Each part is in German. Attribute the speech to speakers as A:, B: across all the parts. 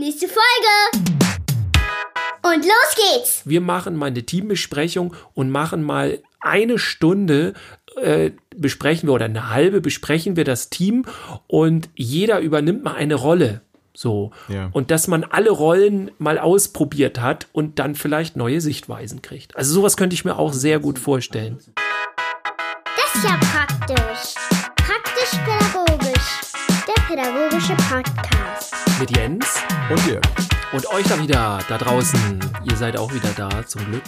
A: Nächste Folge! Und los geht's!
B: Wir machen mal eine Teambesprechung und machen mal eine Stunde äh, besprechen wir oder eine halbe besprechen wir das Team und jeder übernimmt mal eine Rolle. So.
C: Ja.
B: Und dass man alle Rollen mal ausprobiert hat und dann vielleicht neue Sichtweisen kriegt. Also sowas könnte ich mir auch sehr gut vorstellen.
A: Das ist ja praktisch. Praktisch-pädagogisch. Der pädagogische Podcast.
B: Mit Jens
C: Und dir.
B: und euch da wieder da draußen. Ihr seid auch wieder da, zum Glück.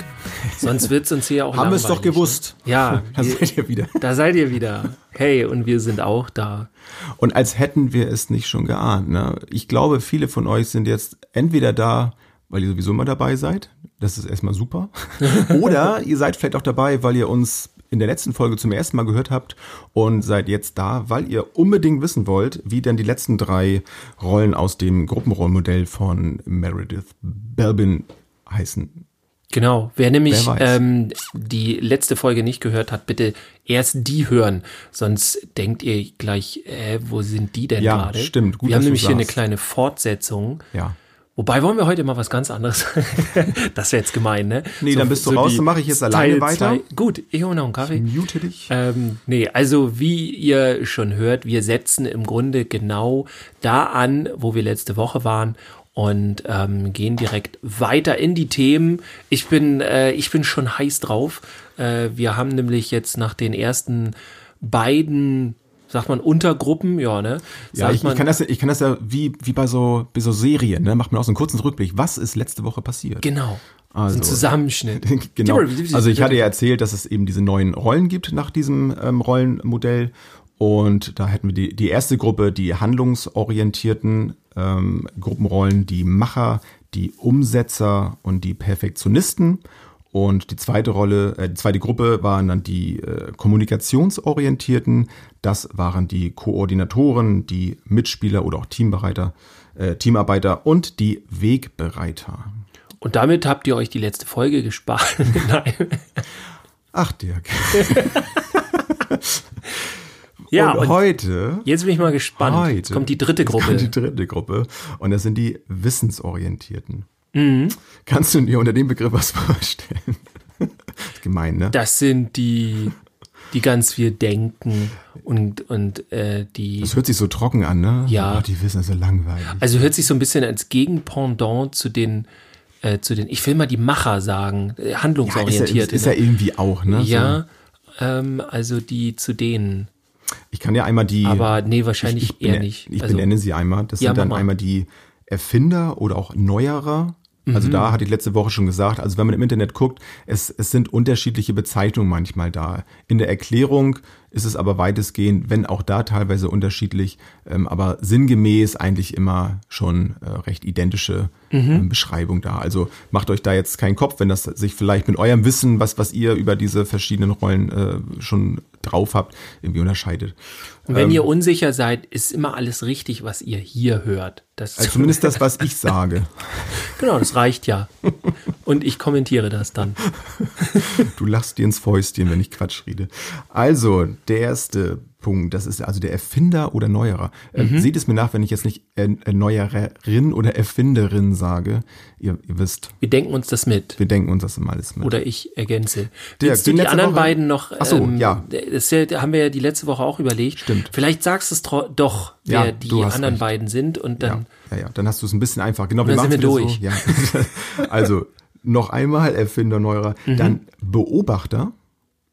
B: Sonst wird's uns hier auch
C: Haben wir es doch gewusst.
B: Ne? Ja,
C: Da
B: wir-
C: seid ihr wieder.
B: da seid ihr wieder. Hey, und wir sind auch da.
C: Und als hätten wir es nicht schon geahnt. Ne? Ich glaube, viele von euch sind jetzt entweder da, weil ihr sowieso immer dabei seid. Das ist erstmal super. Oder ihr seid vielleicht auch dabei, weil ihr uns in der letzten Folge zum ersten Mal gehört habt und seid jetzt da, weil ihr unbedingt wissen wollt, wie denn die letzten drei Rollen aus dem Gruppenrollmodell von Meredith Belbin heißen.
B: Genau. Wer nämlich
C: Wer
B: ähm, die letzte Folge nicht gehört hat, bitte erst die hören. Sonst denkt ihr gleich, äh, wo sind die denn
C: Ja,
B: gerade?
C: stimmt. Gut,
B: wir haben nämlich hier eine kleine Fortsetzung.
C: Ja.
B: Wobei wollen wir heute mal was ganz anderes. das wäre jetzt gemein, ne?
C: Nee, dann bist du raus,
B: die
C: dann mache ich jetzt alleine
B: Teil
C: weiter.
B: zwei. Gut, ich hole noch einen Kaffee.
C: Mute dich.
B: Ähm, nee, also wie ihr schon hört, wir setzen im Grunde genau da an, wo wir letzte Woche waren und ähm, gehen direkt weiter in die Themen. Ich bin, äh, ich bin schon heiß drauf. Äh, wir haben nämlich jetzt nach den ersten beiden, sagt man, Untergruppen, ja, ne?
C: Ja,
B: Sagt
C: ich,
B: man,
C: ich, kann das, ja- ich kann das ja wie, wie bei so, bei so Serien, ne? Macht man auch so einen kurzen Rückblick. Was ist letzte Woche passiert?
B: Genau.
C: Also-
B: ein Zusammenschnitt.
C: genau. Also ich hatte ja erzählt, dass es eben diese neuen Rollen gibt nach diesem ähm, Rollenmodell. Und da hätten wir die, die erste Gruppe, die handlungsorientierten ähm, Gruppenrollen, die Macher, die Umsetzer und die Perfektionisten. Und die zweite Rolle, äh, die zweite Gruppe waren dann die äh, kommunikationsorientierten. Das waren die Koordinatoren, die Mitspieler oder auch Teambereiter, äh, Teamarbeiter und die Wegbereiter.
B: Und damit habt ihr euch die letzte Folge gespart. Nein.
C: Ach, Dirk.
B: Ja,
C: und,
B: und
C: heute,
B: jetzt bin ich mal gespannt.
C: heute
B: Jetzt kommt die dritte Gruppe.
C: Kommt die dritte Gruppe. Und das sind die Wissensorientierten.
B: Mhm.
C: Kannst du dir unter dem Begriff was vorstellen? gemein, ne?
B: Das sind die, die ganz viel denken und, und äh, die.
C: Das hört sich so trocken an, ne?
B: Ja.
C: Oh, die wissen, das ist so langweilig.
B: Also hört sich so ein bisschen als Gegenpendant zu den, äh, zu den, ich will mal die Macher sagen, äh,
C: ja, ist, ja,
B: handlungsorientiert.
C: ist ja irgendwie auch, ne?
B: ja, ähm, also die zu denen.
C: So, ich kann ja einmal die.
B: Aber nee, wahrscheinlich
C: ich, ich
B: eher
C: benenne-
B: nicht.
C: Ich
B: Also-
C: benenne sie einmal. Das
B: Ja,
C: sind dann einmal die Erfinder oder auch Neuerer. Also
B: Mhm.
C: da hatte ich letzte Woche schon gesagt, also wenn man im Internet guckt, es, es sind unterschiedliche Bezeichnungen manchmal da. In der Erklärung ist es aber weitestgehend, wenn auch da teilweise unterschiedlich, ähm, aber sinngemäß eigentlich immer schon äh, recht identische
B: Mhm.
C: ähm, Beschreibung da. Also macht euch da jetzt keinen Kopf, wenn das sich vielleicht mit eurem Wissen, was, was ihr über diese verschiedenen Rollen äh, schon drauf habt, irgendwie unterscheidet.
B: Und wenn ihr unsicher seid, ist immer alles richtig, was ihr hier hört. Das
C: Also zumindest das, was ich sage.
B: genau, das reicht ja. Und ich kommentiere das dann.
C: Du lachst dir ins Fäustchen, wenn ich Quatsch rede. Also, der erste Punkt, das ist also der Erfinder oder Neuerer. Äh,
B: Mhm.
C: Seht es mir nach, wenn ich jetzt nicht Erneuerin oder Erfinderin sage. Ihr, ihr wisst,
B: Wir denken uns das mit.
C: wir denken uns das immer alles mit.
B: Oder ich ergänze. Willst du
C: die
B: anderen
C: Woche-
B: beiden noch?
C: Ach so, ja.
B: Das ist ja, da haben wir ja die letzte Woche auch überlegt.
C: Stimmt.
B: Vielleicht sagst du es doch, wer
C: Ja,
B: die anderen
C: recht.
B: beiden sind und dann.
C: ja, ja, ja, dann hast du es ein bisschen einfach. Genau,
B: wir
C: wieder
B: durch.
C: So. Ja. also, noch einmal Erfinder, Neuerer,
B: Mhm.
C: dann Beobachter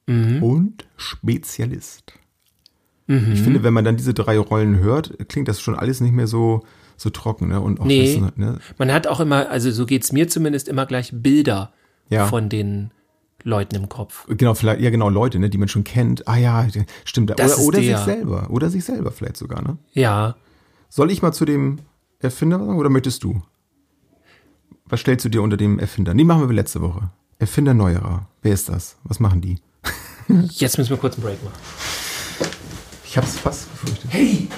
C: und Spezialist.
B: Mhm.
C: Ich finde, wenn man dann diese drei Rollen hört, klingt das schon alles nicht mehr so, so trocken. Ne? Und auch
B: Nee.
C: Wissen, ne?
B: Man hat auch immer, also so geht's mir zumindest immer gleich Bilder
C: Ja.
B: von den Leuten im Kopf.
C: Genau, vielleicht, ja genau, Leute, ne, die man schon kennt. Ah ja, stimmt.
B: Das
C: oder oder sich selber. Oder sich selber vielleicht sogar, ne?
B: Ja.
C: Soll ich mal zu dem Erfinder sagen oder möchtest du? Was stellst du dir unter dem Erfinder? Nee, machen wir letzte Woche. Erfinder Neuerer. Wer ist das? Was machen die?
B: Jetzt müssen wir kurz einen Break machen.
C: Ich hab's fast gefürchtet.
B: Hey!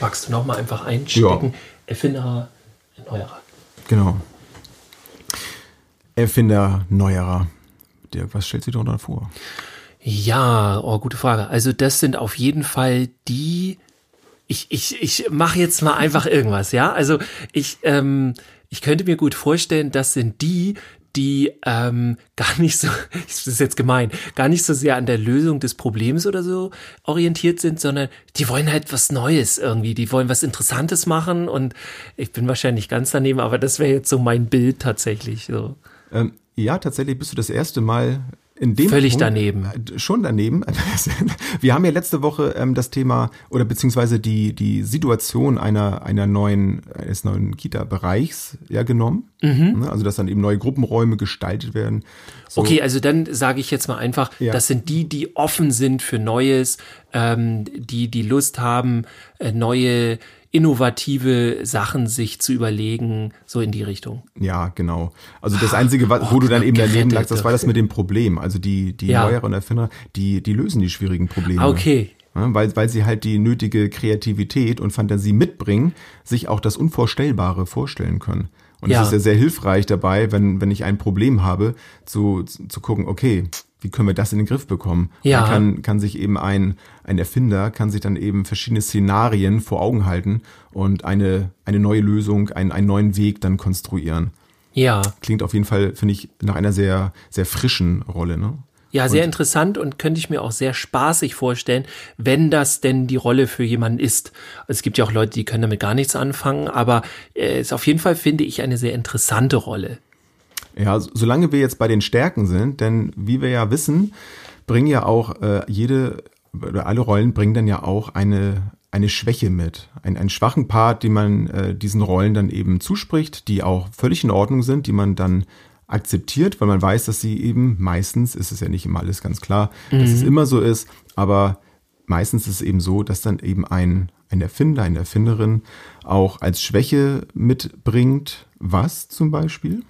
B: Magst du noch mal einfach einstecken? Erfinder, Erneuerer.
C: Genau. Erfinder Neuerer. Dirk, was stellst du dir darunter vor?
B: Ja, oh, gute Frage. Also das sind auf jeden Fall die ich, ich, ich mache jetzt mal einfach irgendwas, ja? Also ich, ähm, ich könnte mir gut vorstellen, das sind die, die ähm, gar nicht so, das ist jetzt gemein, gar nicht so sehr an der Lösung des Problems oder so orientiert sind, sondern die wollen halt was Neues irgendwie, die wollen was Interessantes machen und ich bin wahrscheinlich ganz daneben, aber das wäre jetzt so mein Bild tatsächlich. So.
C: Ähm, ja, tatsächlich bist du das erste Mal in dem
B: Völlig
C: Punkt,
B: daneben.
C: Äh, schon daneben. Wir haben ja letzte Woche ähm, das Thema oder beziehungsweise die die Situation einer einer neuen eines neuen Kita-Bereichs ja genommen. Mhm. Also dass dann eben neue Gruppenräume gestaltet werden.
B: So. Okay, also dann sage ich jetzt mal einfach, ja. das sind die, die offen sind für Neues, ähm, die die Lust haben, äh, neue innovative Sachen sich zu überlegen, so in die Richtung.
C: Ja, genau. Also das Einzige, wo oh, du dann eben daneben lagst, das war das mit dem Problem. Also die, die ja. neueren Erfinder, die, die lösen die schwierigen Probleme.
B: Okay.
C: Ja, weil, weil sie halt die nötige Kreativität und Fantasie mitbringen, sich auch das Unvorstellbare vorstellen können. Und es ja. ist ja sehr hilfreich dabei, wenn, wenn ich ein Problem habe, zu, zu gucken, okay, wie können wir das in den Griff bekommen? Ja. Und kann, kann sich eben ein, ein Erfinder, kann sich dann eben verschiedene Szenarien vor Augen halten und eine, eine neue Lösung, einen, einen neuen Weg dann konstruieren.
B: Ja.
C: Klingt auf jeden Fall, finde ich, nach einer sehr, sehr frischen Rolle, ne?
B: Ja, sehr und, interessant und könnte ich mir auch sehr spaßig vorstellen, wenn das denn die Rolle für jemanden ist. Es gibt ja auch Leute, die können damit gar nichts anfangen, aber es äh, ist auf jeden Fall, finde ich, eine sehr interessante Rolle.
C: Ja, solange wir jetzt bei den Stärken sind, denn wie wir ja wissen, bringen ja auch äh, jede oder alle Rollen bringen dann ja auch eine eine Schwäche mit, ein, einen schwachen Part, den man äh, diesen Rollen dann eben zuspricht, die auch völlig in Ordnung sind, die man dann akzeptiert, weil man weiß, dass sie eben meistens, ist es ja nicht immer alles ganz klar, mhm. dass es mhm. immer so ist, aber meistens ist es eben so, dass dann eben ein, ein Erfinder, eine Erfinderin auch als Schwäche mitbringt. Was zum Beispiel?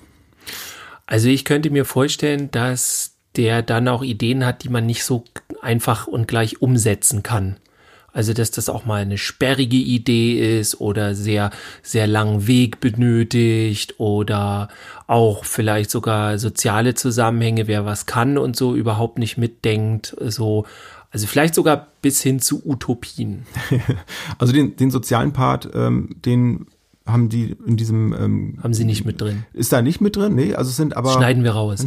B: Also ich könnte mir vorstellen, dass der dann auch Ideen hat, die man nicht so einfach und gleich umsetzen kann. Also, dass das auch mal eine sperrige Idee ist oder sehr, sehr langen Weg benötigt oder auch vielleicht sogar soziale Zusammenhänge, wer was kann und so überhaupt nicht mitdenkt. So, also vielleicht sogar bis hin zu Utopien.
C: Also den, den sozialen Part, ähm, den haben die in diesem ähm,
B: haben sie nicht mit drin?
C: Ist da nicht mit drin? Nee also es sind aber
B: schneiden wir raus.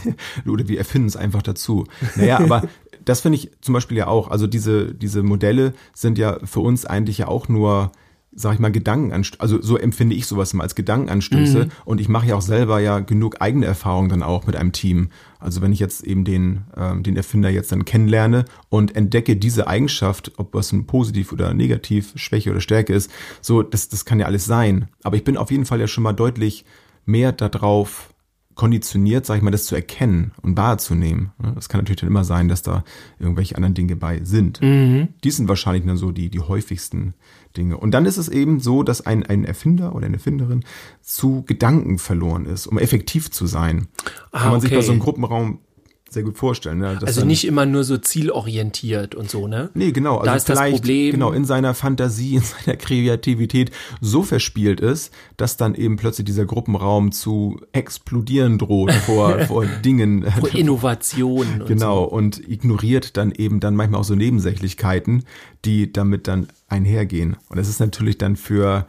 C: Oder wir erfinden es einfach dazu. Naja aber das finde ich zum Beispiel ja auch. Also diese diese Modelle sind ja für uns eigentlich ja auch nur sag ich mal, Gedankenanstöße, also so empfinde ich sowas mal als Gedankenanstöße mhm. und ich mache ja auch selber ja genug eigene Erfahrungen dann auch mit einem Team. Also wenn ich jetzt eben den, ähm, den Erfinder jetzt dann kennenlerne und entdecke diese Eigenschaft, ob was ein positiv oder negativ, Schwäche oder Stärke ist, so, das, das kann ja alles sein. Aber ich bin auf jeden Fall ja schon mal deutlich mehr darauf konditioniert, sag ich mal, das zu erkennen und wahrzunehmen. Das kann natürlich dann immer sein, dass da irgendwelche anderen Dinge bei sind. Mhm. Die sind wahrscheinlich dann so die, die häufigsten Dinge. Und dann ist es eben so, dass ein, ein Erfinder oder eine Erfinderin zu Gedanken verloren ist, um effektiv zu sein. Ah, Kann man okay. sich bei so einem Gruppenraum sehr gut vorstellen. Ne?
B: also nicht immer nur so zielorientiert und so, ne?
C: Nee, genau. Also
B: da ist das Problem.
C: Genau, in seiner Fantasie, in seiner Kreativität so verspielt ist, dass dann eben plötzlich dieser Gruppenraum zu explodieren droht vor, vor Dingen.
B: Vor Innovationen.
C: Und genau, so. und ignoriert dann eben dann manchmal auch so Nebensächlichkeiten, die damit dann einhergehen. Und es ist natürlich dann für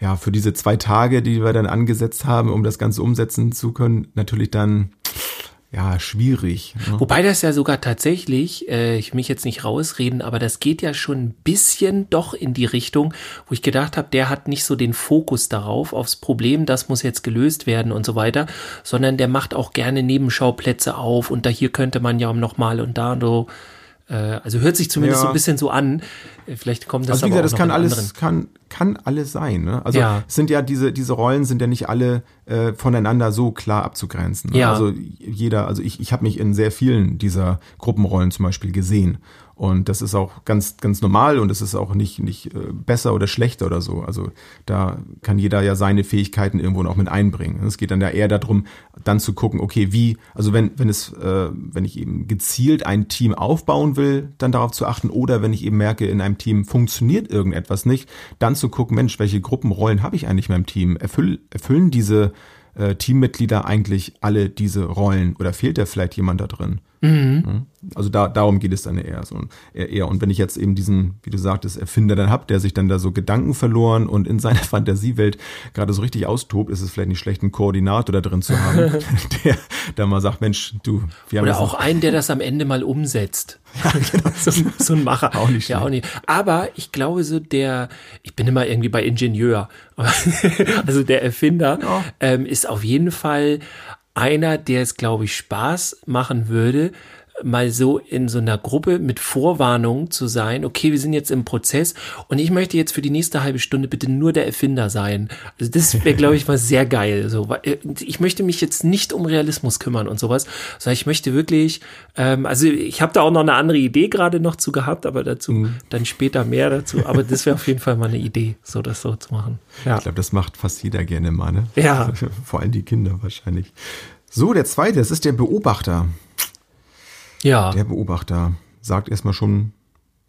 C: ja, für diese zwei Tage, die wir dann angesetzt haben, um das Ganze umsetzen zu können, natürlich dann ja, schwierig.
B: Ne? Wobei das ja sogar tatsächlich, äh, ich mich jetzt nicht rausreden, aber das geht ja schon ein bisschen doch in die Richtung, wo ich gedacht habe, der hat nicht so den Fokus darauf, aufs Problem, das muss jetzt gelöst werden und so weiter, sondern der macht auch gerne Nebenschauplätze auf und da hier könnte man ja nochmal und da und so also hört sich zumindest ja. so ein bisschen so an. Äh, vielleicht kommt das
C: also wie gesagt, das kann alles, kann, kann alles sein. Ne? Also ja. sind ja diese, diese Rollen sind ja nicht alle äh, voneinander so klar abzugrenzen. Ne? Ja. Also jeder, also ich, ich habe mich in sehr vielen dieser Gruppenrollen zum Beispiel gesehen. Und das ist auch ganz, ganz normal und es ist auch nicht, nicht äh, besser oder schlechter oder so. Also da kann jeder ja seine Fähigkeiten irgendwo noch mit einbringen. Es geht dann ja eher darum, dann zu gucken, okay, wie, also wenn, wenn es, äh, wenn ich eben gezielt ein Team aufbauen will, dann darauf zu achten, oder wenn ich eben merke, in einem Team funktioniert irgendetwas nicht, dann zu gucken, Mensch, welche Gruppenrollen habe ich eigentlich in meinem Team? Erfüll, erfüllen diese äh, Teammitglieder eigentlich alle diese Rollen oder fehlt da vielleicht jemand da drin? Mhm. Also da, darum geht es dann eher so eher, eher. Und wenn ich jetzt eben diesen, wie du sagtest, Erfinder dann hab, der sich dann da so Gedanken verloren und in seiner Fantasiewelt gerade so richtig austobt, ist es vielleicht nicht schlecht, einen Koordinator da drin zu haben, der da mal sagt, Mensch, du,
B: wir haben Oder auch einen, der das am Ende mal umsetzt. Ja, genau. so, so ein Macher.
C: Auch nicht
B: ja, auch nicht. Aber ich glaube so der, ich bin immer irgendwie bei Ingenieur, also der Erfinder ja. ähm, ist auf jeden Fall einer, der es, glaube ich, Spaß machen würde, mal so in so einer Gruppe mit Vorwarnung zu sein, okay, wir sind jetzt im Prozess und ich möchte jetzt für die nächste halbe Stunde bitte nur der Erfinder sein. Also das wäre, glaube ich, mal sehr geil. So, äh, ich möchte mich jetzt nicht um Realismus kümmern und sowas, sondern ich möchte wirklich, ähm, also ich habe da auch noch eine andere Idee gerade noch zu gehabt, aber dazu mhm. dann später mehr dazu. Aber das wäre auf jeden Fall mal eine Idee, so das so zu machen.
C: Ja. Ich glaube, das macht fast jeder gerne mal, ne?
B: Ja.
C: Vor allem die Kinder wahrscheinlich. So, der zweite, das ist der Beobachter.
B: Ja.
C: Der Beobachter sagt erstmal schon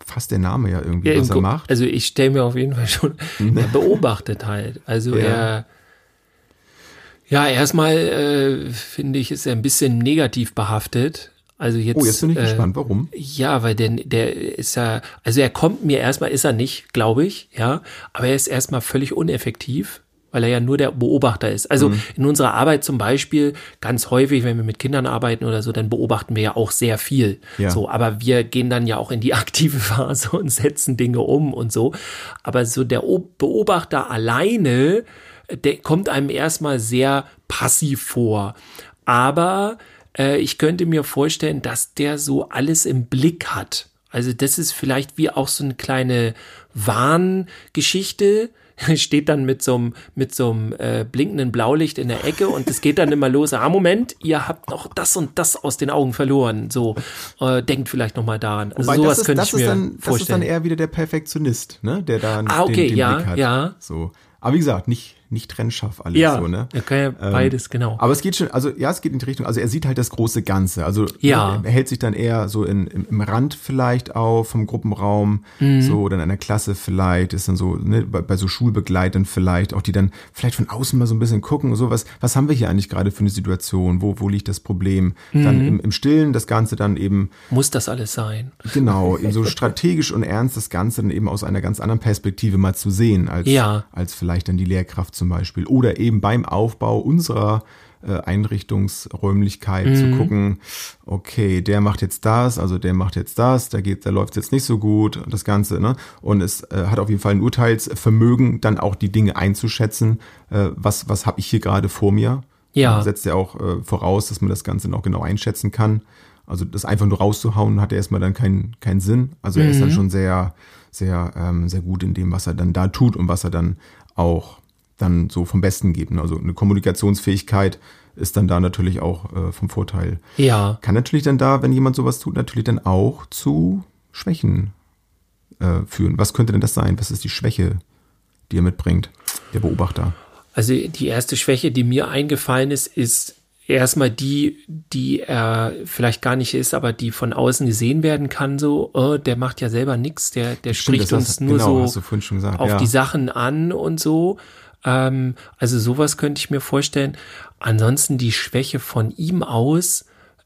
C: fast der Name ja irgendwie, ja, was er macht.
B: Also ich stelle mir auf jeden Fall schon, er beobachtet halt. Also ja. er, ja, erstmal äh, finde ich, ist er ein bisschen negativ behaftet. Also jetzt,
C: oh, jetzt bin ich äh, gespannt, warum?
B: Ja, weil der, der ist ja, also er kommt mir erstmal, ist er nicht, glaube ich, ja, aber er ist erstmal völlig uneffektiv weil er ja nur der Beobachter ist. Also mhm. in unserer Arbeit zum Beispiel, ganz häufig, wenn wir mit Kindern arbeiten oder so, dann beobachten wir ja auch sehr viel. Ja. So, aber wir gehen dann ja auch in die aktive Phase und setzen Dinge um und so. Aber so der Beobachter alleine, der kommt einem erstmal sehr passiv vor. Aber äh, ich könnte mir vorstellen, dass der so alles im Blick hat. Also das ist vielleicht wie auch so eine kleine Warngeschichte steht dann mit so einem mit so einem äh, blinkenden Blaulicht in der Ecke und es geht dann immer los. Ah, Moment, ihr habt noch das und das aus den Augen verloren. So, äh, denkt vielleicht noch mal daran.
C: Also Wobei, sowas ist, könnte ich mir dann, vorstellen. Das ist dann eher wieder der Perfektionist, ne? Der da
B: ah, okay, den, den ja, Blick hat. Ja.
C: So. Aber wie gesagt, nicht nicht trennscharf alles
B: ja,
C: so, ne?
B: Ja ähm, beides, genau.
C: Aber es geht schon, also ja, es geht in die Richtung, also er sieht halt das große Ganze. Also
B: ja.
C: er hält sich dann eher so in, im, im Rand vielleicht auf vom Gruppenraum, mhm. so oder in einer Klasse vielleicht, ist dann so, ne, bei, bei so Schulbegleitern vielleicht, auch die dann vielleicht von außen mal so ein bisschen gucken, so was, was haben wir hier eigentlich gerade für eine Situation, wo, wo liegt das Problem? Mhm. Dann im, im Stillen das Ganze dann eben.
B: Muss das alles sein?
C: Genau, eben so strategisch und ernst das Ganze dann eben aus einer ganz anderen Perspektive mal zu sehen, als,
B: ja.
C: als vielleicht dann die Lehrkraft zum Beispiel. Oder eben beim Aufbau unserer äh, Einrichtungsräumlichkeit mhm. zu gucken, okay, der macht jetzt das, also der macht jetzt das, da geht, da läuft jetzt nicht so gut, das Ganze, ne? Und es äh, hat auf jeden Fall ein Urteilsvermögen, dann auch die Dinge einzuschätzen, äh, was, was habe ich hier gerade vor mir.
B: Ja.
C: Und setzt ja auch äh, voraus, dass man das Ganze noch genau einschätzen kann. Also das einfach nur rauszuhauen, hat ja erstmal dann keinen keinen Sinn. Also er ist dann mhm. schon sehr, sehr, ähm, sehr gut in dem, was er dann da tut und was er dann auch dann so vom Besten geben. Also eine Kommunikationsfähigkeit ist dann da natürlich auch äh, vom Vorteil.
B: Ja.
C: Kann natürlich dann da, wenn jemand sowas tut, natürlich dann auch zu Schwächen äh, führen. Was könnte denn das sein? Was ist die Schwäche, die er mitbringt, der Beobachter?
B: Also die erste Schwäche, die mir eingefallen ist, ist erstmal die, die er vielleicht gar nicht ist, aber die von außen gesehen werden kann, so, oh, der macht ja selber nichts, der, der Stimmt, spricht uns nur genau, so auf ja. die Sachen an und so. Ähm, also sowas könnte ich mir vorstellen. Ansonsten die Schwäche von ihm aus.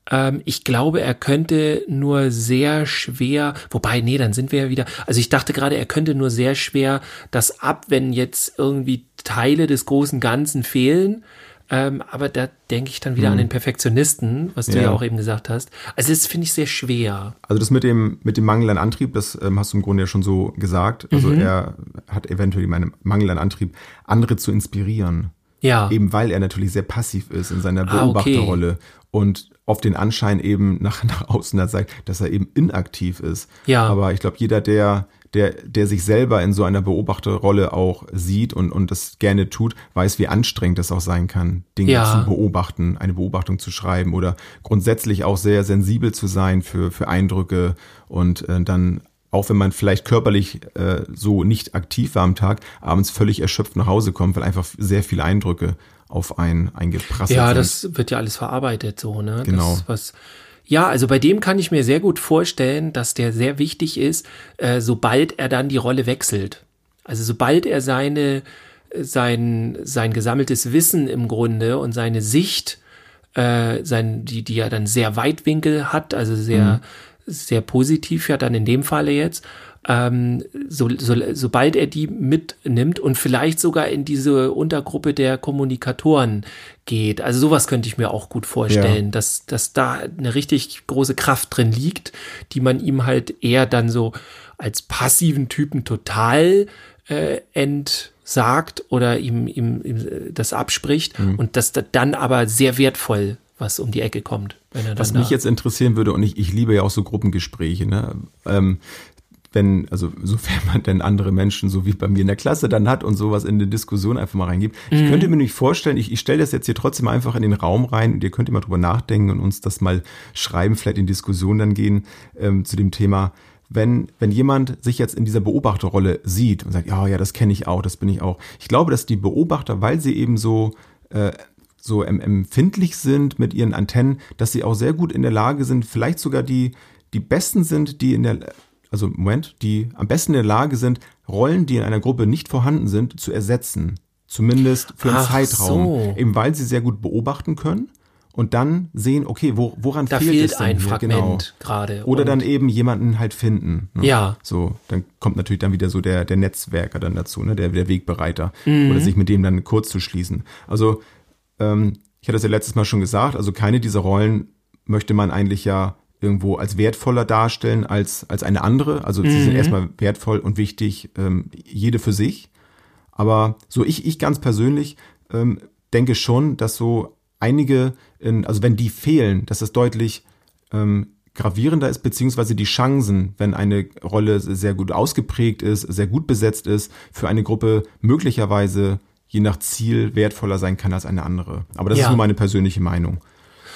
B: Ähm, ich glaube, er könnte nur sehr schwer, wobei, nee, dann sind wir ja wieder, also ich dachte gerade, er könnte nur sehr schwer das ab, wenn jetzt irgendwie Teile des großen Ganzen fehlen. Ähm, aber da denke ich dann wieder hm. an den Perfektionisten, was du ja. ja. auch eben gesagt hast. Also das finde ich sehr schwer.
C: Also das mit dem mit dem Mangel an Antrieb, das ähm, hast du im Grunde ja schon so gesagt. Also mhm. er hat eventuell einen Mangel an Antrieb, andere zu inspirieren.
B: Ja.
C: Eben weil er natürlich sehr passiv ist in seiner Beobachterrolle ah, okay. und auf den Anschein eben nach, nach außen zeigt, dass er eben inaktiv ist.
B: Ja.
C: Aber ich glaube, jeder, der der, der sich selber in so einer Beobachterrolle auch sieht und, und das gerne tut, weiß, wie anstrengend es auch sein kann, Dinge ja. zu beobachten, eine Beobachtung zu schreiben oder grundsätzlich auch sehr sensibel zu sein für, für Eindrücke und äh, dann auch wenn man vielleicht körperlich äh, so nicht aktiv war am Tag, abends völlig erschöpft nach Hause kommt, weil einfach sehr viele Eindrücke auf einen eingeprasselt
B: ja,
C: sind.
B: Ja, das wird ja alles verarbeitet so, ne?
C: Genau.
B: Das, was ja, also bei dem kann ich mir sehr gut vorstellen, dass der sehr wichtig ist, äh, sobald er dann die Rolle wechselt. Also sobald er seine, sein, sein gesammeltes Wissen im Grunde und seine Sicht äh, sein, die, die ja dann sehr Weitwinkel hat, also sehr, mhm. sehr positiv ja dann in dem Falle jetzt. Ähm, so, so, sobald er die mitnimmt und vielleicht sogar in diese Untergruppe der Kommunikatoren geht. Also sowas könnte ich mir auch gut vorstellen, ja. dass, dass da eine richtig große Kraft drin liegt, die man ihm halt eher dann so als passiven Typen total äh, entsagt oder ihm, ihm, ihm das abspricht mhm. und dass da dann aber sehr wertvoll was um die Ecke kommt.
C: was mich jetzt interessieren würde, und ich, ich liebe ja auch so Gruppengespräche, ne? Ähm, wenn, also sofern man denn andere Menschen, so wie bei mir in der Klasse, dann hat und sowas in eine Diskussion einfach mal reingibt. Mhm. Ich könnte mir nicht vorstellen, ich, ich stelle das jetzt hier trotzdem einfach in den Raum rein und ihr könnt immer drüber nachdenken und uns das mal schreiben, vielleicht in Diskussion dann gehen ähm, zu dem Thema wenn, wenn jemand sich jetzt in dieser Beobachterrolle sieht und sagt, ja, ja, das kenne ich auch, das bin ich auch. Ich glaube, dass die Beobachter, weil sie eben so, äh, so empfindlich sind mit ihren Antennen, dass sie auch sehr gut in der Lage sind, vielleicht sogar die, die Besten sind, die in der, also Moment, die am besten in der Lage sind, Rollen, die in einer Gruppe nicht vorhanden sind, zu ersetzen. Zumindest für einen Ach Zeitraum. So. Eben weil sie sehr gut beobachten können und dann sehen, okay, wo, woran
B: da
C: fehlt,
B: fehlt
C: es
B: denn ein hier? Fragment genau. gerade.
C: Oder dann eben jemanden halt finden.
B: Ne? Ja.
C: So, dann kommt natürlich dann wieder so der, der Netzwerker dann dazu, ne? der, der Wegbereiter. Mhm. Oder sich mit dem dann kurz zu schließen. Also, ähm, ich hatte es ja letztes Mal schon gesagt, also keine dieser Rollen möchte man eigentlich ja irgendwo als wertvoller darstellen als, als eine andere. Also mhm. sie sind mhm. erstmal wertvoll und wichtig, ähm, jede für sich. Aber so ich, ich ganz persönlich ähm, denke schon, dass so einige, in, also wenn die fehlen, dass es deutlich ähm, gravierender ist, beziehungsweise die Chancen, wenn eine Rolle sehr gut ausgeprägt ist, sehr gut besetzt ist, für eine Gruppe möglicherweise je nach Ziel wertvoller sein kann als eine andere. Aber das ja. ist nur meine persönliche Meinung.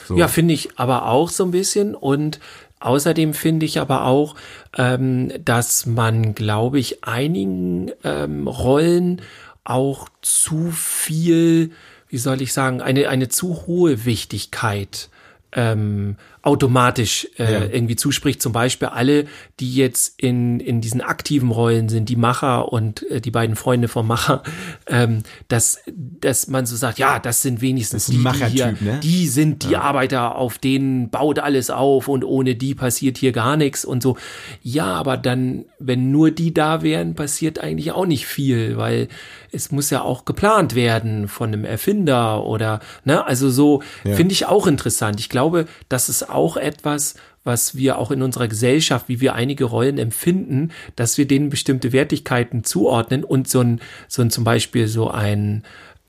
B: So. Ja, finde ich aber auch so ein bisschen. Und außerdem finde ich aber auch, ähm, dass man, glaube ich, einigen ähm, Rollen auch zu viel wie soll ich sagen, eine, eine zu hohe Wichtigkeit ähm, automatisch äh, ja. irgendwie zuspricht. Zum Beispiel alle, die jetzt in, in diesen aktiven Rollen sind, die Macher und äh, die beiden Freunde vom Macher, ähm, dass, dass man so sagt, ja, das sind wenigstens das die, die hier, ne? die sind die ja. Arbeiter, auf denen baut alles auf und ohne die passiert hier gar nichts und so. Ja, aber dann, wenn nur die da wären, passiert eigentlich auch nicht viel, weil es muss ja auch geplant werden von einem Erfinder oder, ne, also so ja. finde ich auch interessant. Ich glaube, dass es auch etwas, was wir auch in unserer Gesellschaft, wie wir einige Rollen empfinden, dass wir denen bestimmte Wertigkeiten zuordnen und so ein, so ein zum Beispiel so ein,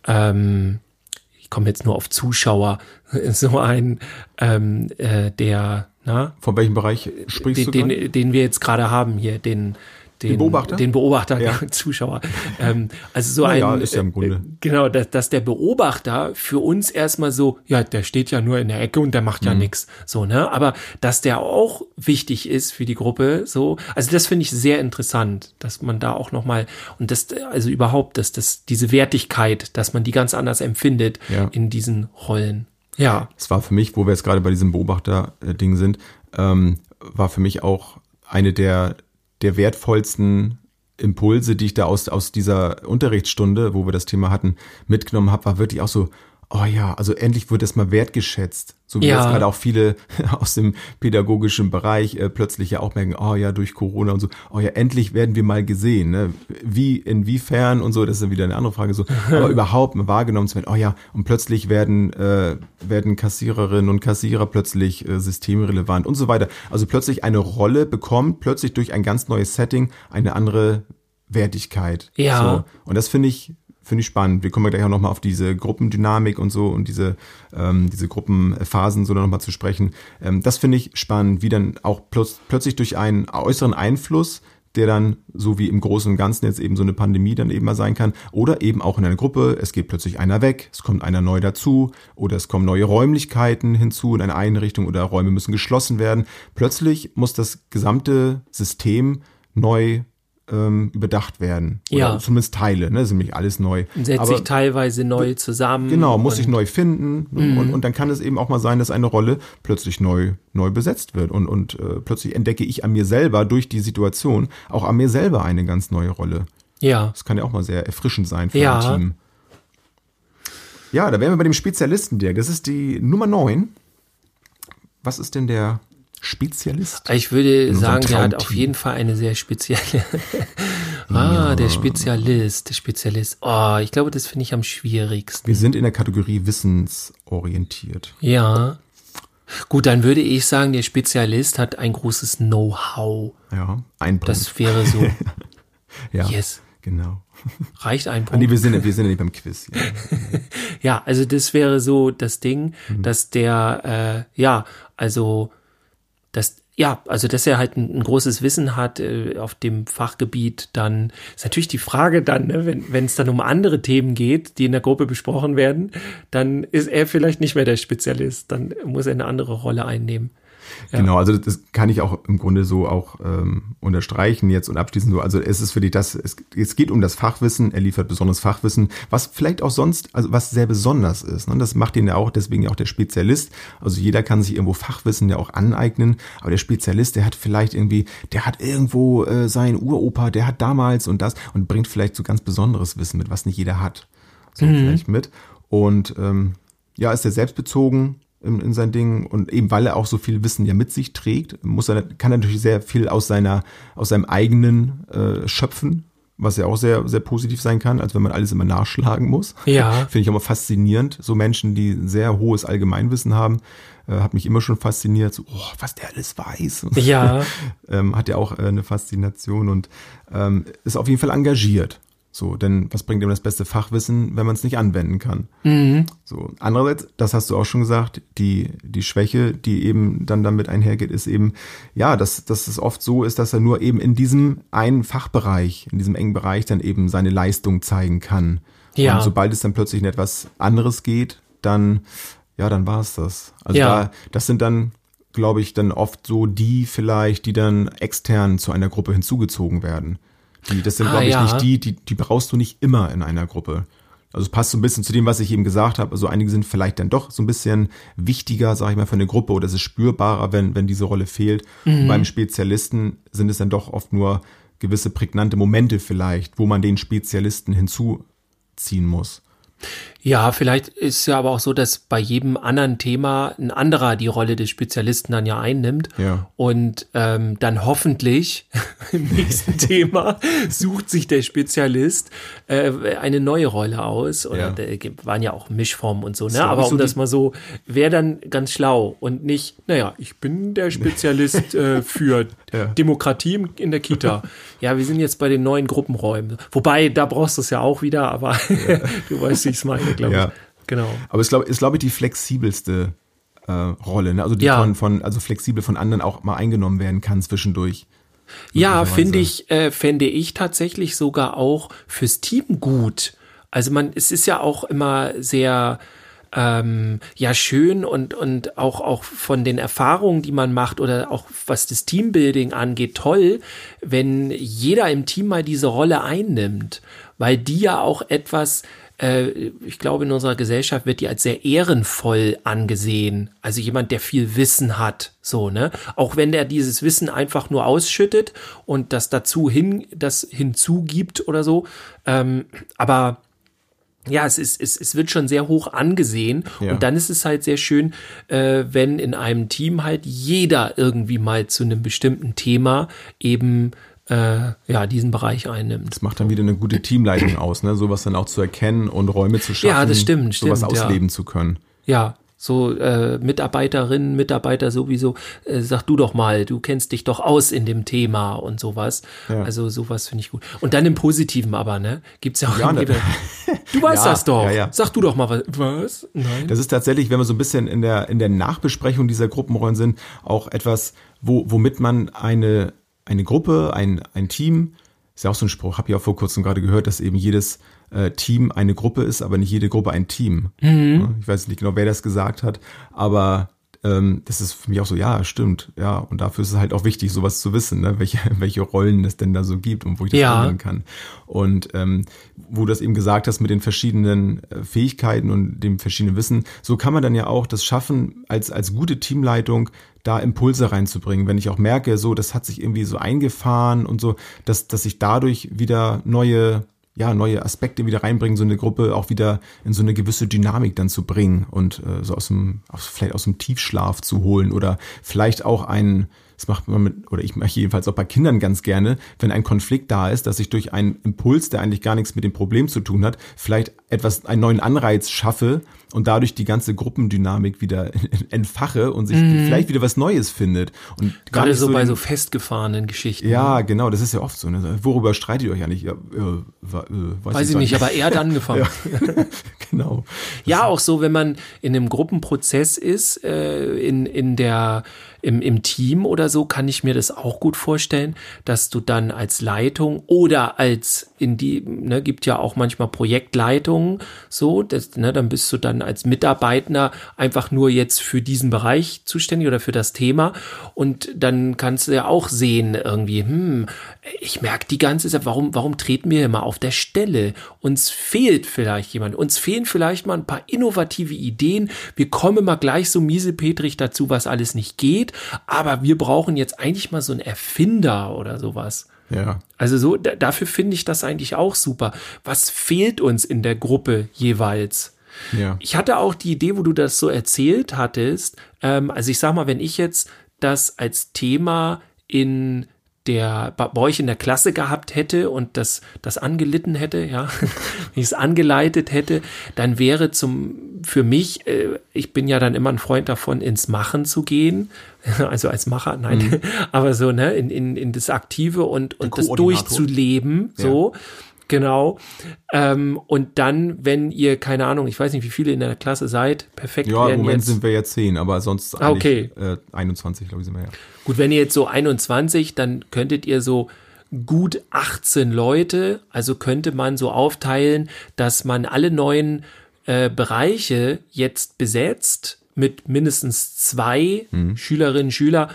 B: ähm, ich komme jetzt nur auf Zuschauer, so ein, ähm, äh, der, na?
C: Von welchem Bereich sprichst
B: den, du? Den, den wir jetzt gerade haben hier, den, den, den Beobachter, den Beobachter, ja. Zuschauer. Ähm, also so
C: ein,
B: ja,
C: ist ja im Grunde. Äh,
B: genau, dass, dass der Beobachter für uns erstmal so, ja, der steht ja nur in der Ecke und der macht ja mhm. nichts, so ne. Aber dass der auch wichtig ist für die Gruppe, so, also das finde ich sehr interessant, dass man da auch noch mal und das, also überhaupt, dass das diese Wertigkeit, dass man die ganz anders empfindet ja. in diesen Rollen. Ja.
C: Es war für mich, wo wir jetzt gerade bei diesem Beobachter-Ding sind, ähm, war für mich auch eine der der wertvollsten Impulse, die ich da aus, aus dieser Unterrichtsstunde, wo wir das Thema hatten, mitgenommen habe, war wirklich auch so, oh ja, also endlich wird es mal wertgeschätzt. So wie ja. jetzt gerade auch viele aus dem pädagogischen Bereich äh, plötzlich ja auch merken, oh ja, durch Corona und so, oh ja, endlich werden wir mal gesehen. Ne? Wie, inwiefern und so, das ist dann wieder eine andere Frage so. Aber überhaupt mal wahrgenommen zu werden, oh ja, und plötzlich werden, äh, werden Kassiererinnen und Kassierer plötzlich äh, systemrelevant und so weiter. Also plötzlich eine Rolle bekommt, plötzlich durch ein ganz neues Setting eine andere Wertigkeit.
B: Ja.
C: So. Und das finde ich, finde ich spannend. Wir kommen ja gleich auch nochmal auf diese Gruppendynamik und so und diese, ähm, diese Gruppenphasen so nochmal zu sprechen. Ähm, das finde ich spannend, wie dann auch plötz plötzlich durch einen äußeren Einfluss der dann, so wie im Großen und Ganzen jetzt eben so eine Pandemie dann eben mal sein kann, oder eben auch in einer Gruppe, es geht plötzlich einer weg, es kommt einer neu dazu, oder es kommen neue Räumlichkeiten hinzu in eine Einrichtung oder Räume müssen geschlossen werden. Plötzlich muss das gesamte System neu ähm, überdacht werden. Oder ja. zumindest Teile, ne? Das ist nämlich alles neu.
B: Setzt sich teilweise neu zusammen.
C: Genau, muss sich neu finden. Mhm. Und, und dann kann es eben auch mal sein, dass eine Rolle plötzlich neu, neu besetzt wird. Und, und äh, plötzlich entdecke ich an mir selber durch die Situation auch an mir selber eine ganz neue Rolle.
B: Ja.
C: Das kann ja auch mal sehr erfrischend sein für ja. ein Team. Ja, da wären wir bei dem Spezialisten, Dirk. Das ist die Nummer 9. Was ist denn der Spezialist?
B: Ich würde sagen, der hat auf jeden Fall eine sehr spezielle. ah, der Spezialist, der Spezialist. Oh, ich glaube, das finde ich am schwierigsten.
C: Wir sind in der Kategorie wissensorientiert.
B: Ja. Gut, dann würde ich sagen, der Spezialist hat ein großes Know-how.
C: Ja, ein Punkt.
B: Das wäre so.
C: ja,
B: yes.
C: genau.
B: Reicht ein
C: Ah, nee,
B: Punkt.
C: wir sind, wir sind ja nicht beim Quiz. Ja.
B: Ja, also das wäre so das Ding,
C: Mhm.
B: dass der, äh, ja, also, das, ja, also dass er halt ein, ein großes Wissen hat äh, auf dem Fachgebiet, dann ist natürlich die Frage dann, ne, wenn es dann um andere Themen geht, die in der Gruppe besprochen werden, dann ist er vielleicht nicht mehr der Spezialist, dann muss er eine andere Rolle einnehmen.
C: Genau, also das kann ich auch im Grunde so auch ähm, unterstreichen jetzt und abschließen so. Also es ist für dich das, es, es geht um das Fachwissen, er liefert besonderes Fachwissen, was vielleicht auch sonst, also was sehr besonders ist. Ne? Das macht ihn ja auch, deswegen ja auch der Spezialist. Also jeder kann sich irgendwo Fachwissen ja auch aneignen, aber der Spezialist, der hat vielleicht irgendwie, der hat irgendwo äh, sein Uropa, der hat damals und das und bringt vielleicht so ganz besonderes Wissen mit, was nicht jeder hat. So vielleicht mit. Und ähm, ja, ist er selbstbezogen in, in sein Ding und eben weil er auch so viel Wissen ja mit sich trägt, muss er, kann er natürlich sehr viel aus seiner, aus seinem eigenen äh, schöpfen, was ja auch sehr, sehr positiv sein kann, als wenn man alles immer nachschlagen muss.
B: Ja.
C: Finde ich immer faszinierend. So Menschen, die sehr hohes Allgemeinwissen haben, äh, hat mich immer schon fasziniert. So, oh, was der alles weiß.
B: Ja.
C: ähm, hat ja auch äh, eine Faszination und ähm, ist auf jeden Fall engagiert. So, denn was bringt ihm das beste Fachwissen, wenn man es nicht anwenden kann? So, andererseits, das hast du auch schon gesagt, die, die Schwäche, die eben dann damit einhergeht, ist eben, ja, dass, dass es oft so ist, dass er nur eben in diesem einen Fachbereich, in diesem engen Bereich dann eben seine Leistung zeigen kann.
B: Ja.
C: Und sobald es dann plötzlich in etwas anderes geht, dann, ja, dann war es das. Also
B: Ja.
C: da, das sind dann, glaube ich, dann oft so die vielleicht, die dann extern zu einer Gruppe hinzugezogen werden. Die, das sind,
B: Ah,
C: glaube ich,
B: ja.
C: nicht die, die, die brauchst du nicht immer in einer Gruppe. Also es passt so ein bisschen zu dem, was ich eben gesagt habe. Also einige sind vielleicht dann doch so ein bisschen wichtiger, sage ich mal, für eine Gruppe oder es ist spürbarer, wenn, wenn diese Rolle fehlt. Und beim Spezialisten sind es dann doch oft nur gewisse prägnante Momente vielleicht, wo man den Spezialisten hinzuziehen muss.
B: Ja, vielleicht ist ja aber auch so, dass bei jedem anderen Thema ein anderer die Rolle des Spezialisten dann ja einnimmt.
C: Ja.
B: Und ähm, dann hoffentlich im nächsten Thema sucht sich der Spezialist äh, eine neue Rolle aus. Oder
C: Ja.
B: da gibt- waren ja auch Mischformen und so, ne? Aber um
C: so
B: das mal so, wäre dann ganz schlau und nicht, naja, ich bin der Spezialist äh, für
C: Ja.
B: Demokratie in der Kita. Ja, wir sind jetzt bei den neuen Gruppenräumen. Wobei, da brauchst du es ja auch wieder, aber du weißt, wie ich es meine, glaube
C: Ja.
B: ich. Genau.
C: Aber es glaube ist, glaube ich, die flexibelste äh, Rolle, ne? Also die
B: Ja.
C: von, von, also flexibel von anderen auch mal eingenommen werden kann zwischendurch.
B: Ja, finde ich, äh, fände ich tatsächlich sogar auch fürs Team gut. Also man, es ist ja auch immer sehr ähm, ja schön und und auch auch von den Erfahrungen, die man macht oder auch was das Teambuilding angeht, toll, wenn jeder im Team mal diese Rolle einnimmt, weil die ja auch etwas ich glaube, in unserer Gesellschaft wird die als sehr ehrenvoll angesehen. Also jemand, der viel Wissen hat, so, ne? Auch wenn der dieses Wissen einfach nur ausschüttet und das dazu hin, das hinzugibt oder so. Ähm, aber ja, es ist, es, es wird schon sehr hoch angesehen.
C: Ja.
B: Und dann ist es halt sehr schön, äh, wenn in einem Team halt jeder irgendwie mal zu einem bestimmten Thema eben äh, ja diesen Bereich einnimmt.
C: Das macht dann wieder eine gute Teamleitung aus, ne? Sowas dann auch zu erkennen und Räume zu schaffen.
B: Ja, das stimmt,
C: Sowas
B: stimmt, ja.
C: ausleben zu können.
B: Ja, so äh, Mitarbeiterinnen, Mitarbeiter sowieso, äh, sag du doch mal, du kennst dich doch aus in dem Thema und sowas.
C: Ja.
B: Also sowas finde ich gut. Und dann im Positiven aber, ne? Gibt's ja auch
C: Ja, ne.
B: Du weißt
C: Ja,
B: das doch.
C: ja, ja.
B: Sag du doch mal was. Was? Nein.
C: Das ist tatsächlich, wenn wir so ein bisschen in der, in der Nachbesprechung dieser Gruppenrollen sind, auch etwas, wo, womit man eine, eine Gruppe, ein, ein Team, ist ja auch so ein Spruch, habe ich auch vor kurzem gerade gehört, dass eben jedes äh, Team eine Gruppe ist, aber nicht jede Gruppe ein Team. Ja, Ich weiß nicht genau, wer das gesagt hat, aber ähm, das ist für mich auch so, ja, stimmt, ja, und dafür ist es halt auch wichtig, sowas zu wissen, ne? welche, welche Rollen es denn da so gibt und wo ich das
B: Ja.
C: handeln kann. Und ähm, wo du das eben gesagt hast mit den verschiedenen äh, Fähigkeiten und dem verschiedenen Wissen, so kann man dann ja auch das schaffen, als, als gute Teamleitung da Impulse reinzubringen. Wenn ich auch merke, so, das hat sich irgendwie so eingefahren und so, dass, dass ich dadurch wieder neue ja, neue Aspekte wieder reinbringen, so eine Gruppe auch wieder in so eine gewisse Dynamik dann zu bringen und äh, so aus dem, aus, vielleicht aus dem Tiefschlaf zu holen oder vielleicht auch einen, das macht man mit, oder ich mache jedenfalls auch bei Kindern ganz gerne, wenn ein Konflikt da ist, dass ich durch einen Impuls, der eigentlich gar nichts mit dem Problem zu tun hat, vielleicht etwas, einen neuen Anreiz schaffe und dadurch die ganze Gruppendynamik wieder entfache und sich mhm. vielleicht wieder was Neues findet. Und
B: gerade so, so bei so festgefahrenen Geschichten.
C: Ja, ne? genau, das ist ja oft so. Ne? Worüber streitet ihr euch? Ja, äh, äh,
B: weiß, weiß ich nicht, aber er hat angefangen.
C: ja, genau.
B: Ja, auch so, wenn man in einem Gruppenprozess ist, äh, in, in der im, im Team oder so kann ich mir das auch gut vorstellen, dass du dann als Leitung oder als in die, ne, gibt ja auch manchmal Projektleitungen, so, das, ne, dann bist du dann als Mitarbeiter einfach nur jetzt für diesen Bereich zuständig oder für das Thema und dann kannst du ja auch sehen irgendwie, hm, ich merke die ganze Zeit, warum, warum treten wir immer auf der Stelle? Uns fehlt vielleicht jemand, uns fehlen vielleicht mal ein paar innovative Ideen, wir kommen mal gleich so miesepetrig dazu, was alles nicht geht, aber wir brauchen jetzt eigentlich mal so einen Erfinder oder sowas.
C: Ja.
B: Also so, dafür finde ich das eigentlich auch super. Was fehlt uns in der Gruppe jeweils?
C: Ja.
B: Ich hatte auch die Idee, wo du das so erzählt hattest. Ähm, also ich sag mal, wenn ich jetzt das als Thema in der bei euch in der Klasse gehabt hätte und das, das angelitten hätte, ja, wenn ich es angeleitet hätte, dann wäre zum, für mich, äh, ich bin ja dann immer ein Freund davon, ins Machen zu gehen, also als Macher, nein, mhm. aber so, ne, in, in, in das Aktive und, und das durchzuleben, so. Ja. Genau. Ähm, und dann, wenn ihr, keine Ahnung, ich weiß nicht, wie viele in der Klasse seid, perfekt.
C: Ja, im Moment jetzt, sind wir jetzt zehn, aber sonst
B: ah, okay.
C: äh, 21, glaube ich, sind wir ja.
B: Gut, wenn ihr jetzt so 21, dann könntet ihr so gut 18 Leute, also könnte man so aufteilen, dass man alle neuen äh, Bereiche jetzt besetzt mit mindestens zwei mhm. Schülerinnen, Schüler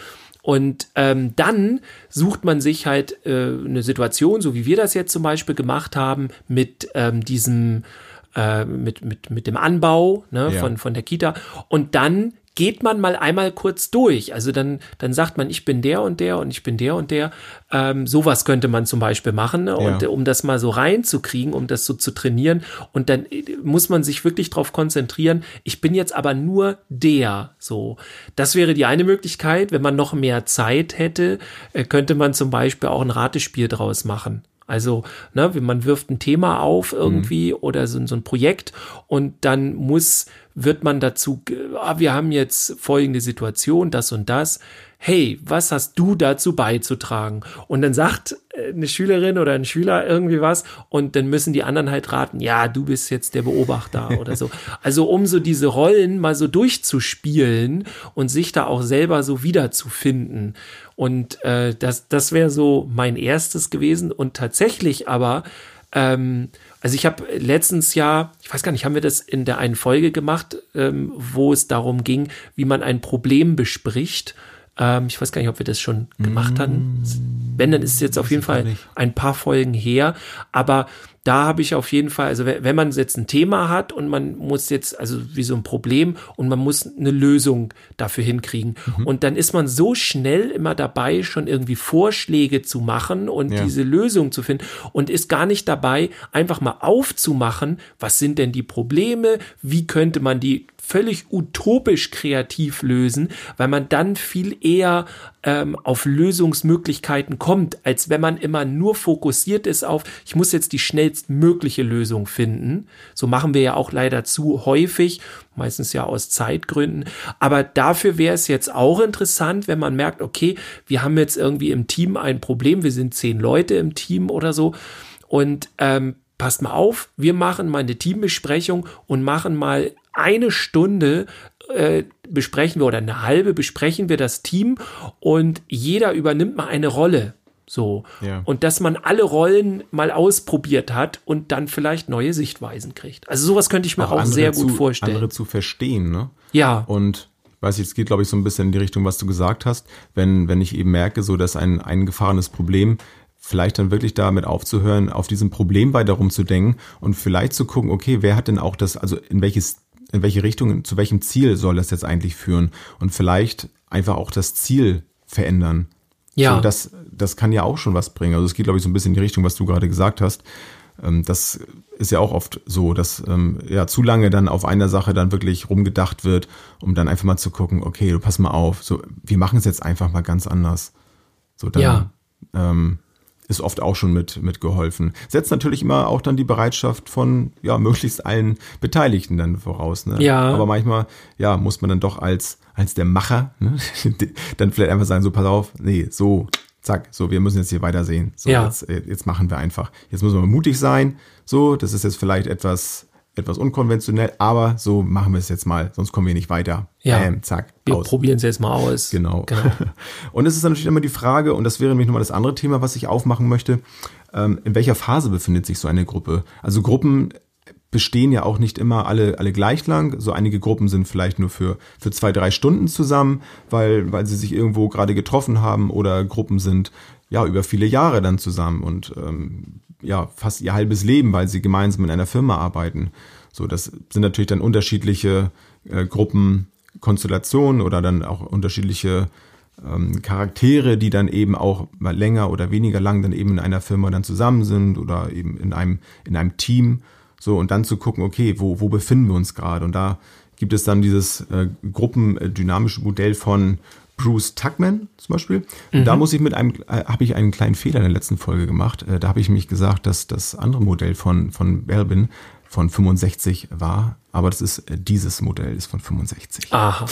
B: und ähm, dann sucht man sich halt äh, eine Situation, so wie wir das jetzt zum Beispiel gemacht haben, mit ähm, diesem, äh, mit, mit, mit dem Anbau ne, ja. von, von der Kita. Und dann geht man mal einmal kurz durch. Also dann, dann sagt man, ich bin der und der und ich bin der und der. Ähm, sowas könnte man zum Beispiel machen. Ne? Und ja. um das mal so reinzukriegen, um das so zu trainieren. Und dann äh, muss man sich wirklich darauf konzentrieren, ich bin jetzt aber nur der. So. Das wäre die eine Möglichkeit. Wenn man noch mehr Zeit hätte, äh, könnte man zum Beispiel auch ein Ratespiel draus machen. Also, ne, man wirft ein Thema auf irgendwie mhm. oder so, so, ein Projekt und dann muss, wird man dazu, ah, wir haben jetzt folgende Situation, das und das. Hey, was hast du dazu beizutragen? Und dann sagt äh, eine Schülerin oder ein Schüler irgendwie was und dann müssen die anderen halt raten, ja, du bist jetzt der Beobachter oder so. Also um so diese Rollen mal so durchzuspielen und sich da auch selber so wiederzufinden. Und äh, das, das wäre so mein erstes gewesen. Und tatsächlich aber, ähm, also ich habe letztens ja, ich weiß gar nicht, haben wir das in der einen Folge gemacht, ähm, wo es darum ging, wie man ein Problem bespricht. Ähm, ich weiß gar nicht, ob wir das schon gemacht haben. Wenn, dann ist es jetzt auf jeden Fall ein paar Folgen her. Aber da habe ich auf jeden Fall, also wenn man jetzt ein Thema hat und man muss jetzt, also wie so ein Problem und man muss eine Lösung dafür hinkriegen. Mhm. Und dann ist man so schnell immer dabei, schon irgendwie Vorschläge zu machen und ja. diese Lösung zu finden und ist gar nicht dabei, einfach mal aufzumachen, was sind denn die Probleme, wie könnte man die völlig utopisch kreativ lösen, weil man dann viel eher ähm, auf Lösungsmöglichkeiten kommt, als wenn man immer nur fokussiert ist auf, ich muss jetzt die schnellstmögliche Lösung finden. So machen wir ja auch leider zu häufig, meistens ja aus Zeitgründen. Aber dafür wäre es jetzt auch interessant, wenn man merkt, okay, wir haben jetzt irgendwie im Team ein Problem, wir sind zehn Leute im Team oder so und ähm, passt mal auf, wir machen mal eine Teambesprechung und machen mal eine Stunde äh, besprechen wir oder eine halbe besprechen wir das Team und jeder übernimmt mal eine Rolle. So. Ja. Und dass man alle Rollen mal ausprobiert hat und dann vielleicht neue Sichtweisen kriegt. Also sowas könnte ich mir auch, auch sehr gut
C: zu,
B: vorstellen.
C: Andere zu verstehen, ne?
B: Ja.
C: Und weiß ich, es geht, glaube ich, so ein bisschen in die Richtung, was du gesagt hast. Wenn, wenn ich eben merke, so dass ein eingefahrenes Problem vielleicht dann wirklich damit aufzuhören, auf diesem Problem weiter rumzudenken und vielleicht zu gucken, okay, wer hat denn auch das, also in welches in welche Richtung, zu welchem Ziel soll das jetzt eigentlich führen und vielleicht einfach auch das Ziel verändern.
B: Ja.
C: So, das, das kann ja auch schon was bringen. Also es geht, glaube ich, so ein bisschen in die Richtung, was du gerade gesagt hast. ähm, das ist ja auch oft so, dass ähm, ja zu lange dann auf einer Sache dann wirklich rumgedacht wird, um dann einfach mal zu gucken, okay, du pass mal auf, so wir machen es jetzt einfach mal ganz anders. So dann
B: Ja.
C: ähm, ist oft auch schon mit, mit geholfen. Setzt natürlich immer auch dann die Bereitschaft von ja möglichst allen Beteiligten dann voraus. Ne?
B: Ja.
C: Aber manchmal ja muss man dann doch als als der Macher ne? dann vielleicht einfach sagen so pass auf, nee so zack so wir müssen jetzt hier weitersehen. So
B: Ja.
C: jetzt jetzt machen wir einfach. Jetzt müssen wir mutig sein. So das ist jetzt vielleicht etwas etwas unkonventionell, aber so machen wir es jetzt mal, sonst kommen wir nicht weiter.
B: Ja.
C: Bam, zack,
B: Wir probieren es jetzt mal aus.
C: Genau.
B: genau.
C: Und es ist natürlich immer die Frage, und das wäre nämlich nochmal das andere Thema, was ich aufmachen möchte, ähm, in welcher Phase befindet sich so eine Gruppe? Also Gruppen bestehen ja auch nicht immer alle, alle gleich lang. So einige Gruppen sind vielleicht nur für, für zwei, drei Stunden zusammen, weil, weil sie sich irgendwo gerade getroffen haben oder Gruppen sind ja über viele Jahre dann zusammen und ähm, ja fast ihr halbes Leben, weil sie gemeinsam in einer Firma arbeiten. So, das sind natürlich dann unterschiedliche äh, Gruppenkonstellationen oder dann auch unterschiedliche ähm, Charaktere, die dann eben auch mal länger oder weniger lang dann eben in einer Firma dann zusammen sind oder eben in einem, in einem Team. So, und dann zu gucken, okay, wo, wo befinden wir uns gerade? Und da gibt es dann dieses äh, gruppendynamische Modell von Bruce Tuckman zum Beispiel. Und da muss ich mit einem, äh, habe ich einen kleinen Fehler in der letzten Folge gemacht. Äh, da habe ich mich gesagt, dass das andere Modell von, von Belbin von 65 war. Aber das ist äh, dieses Modell ist von 65.
B: Aha.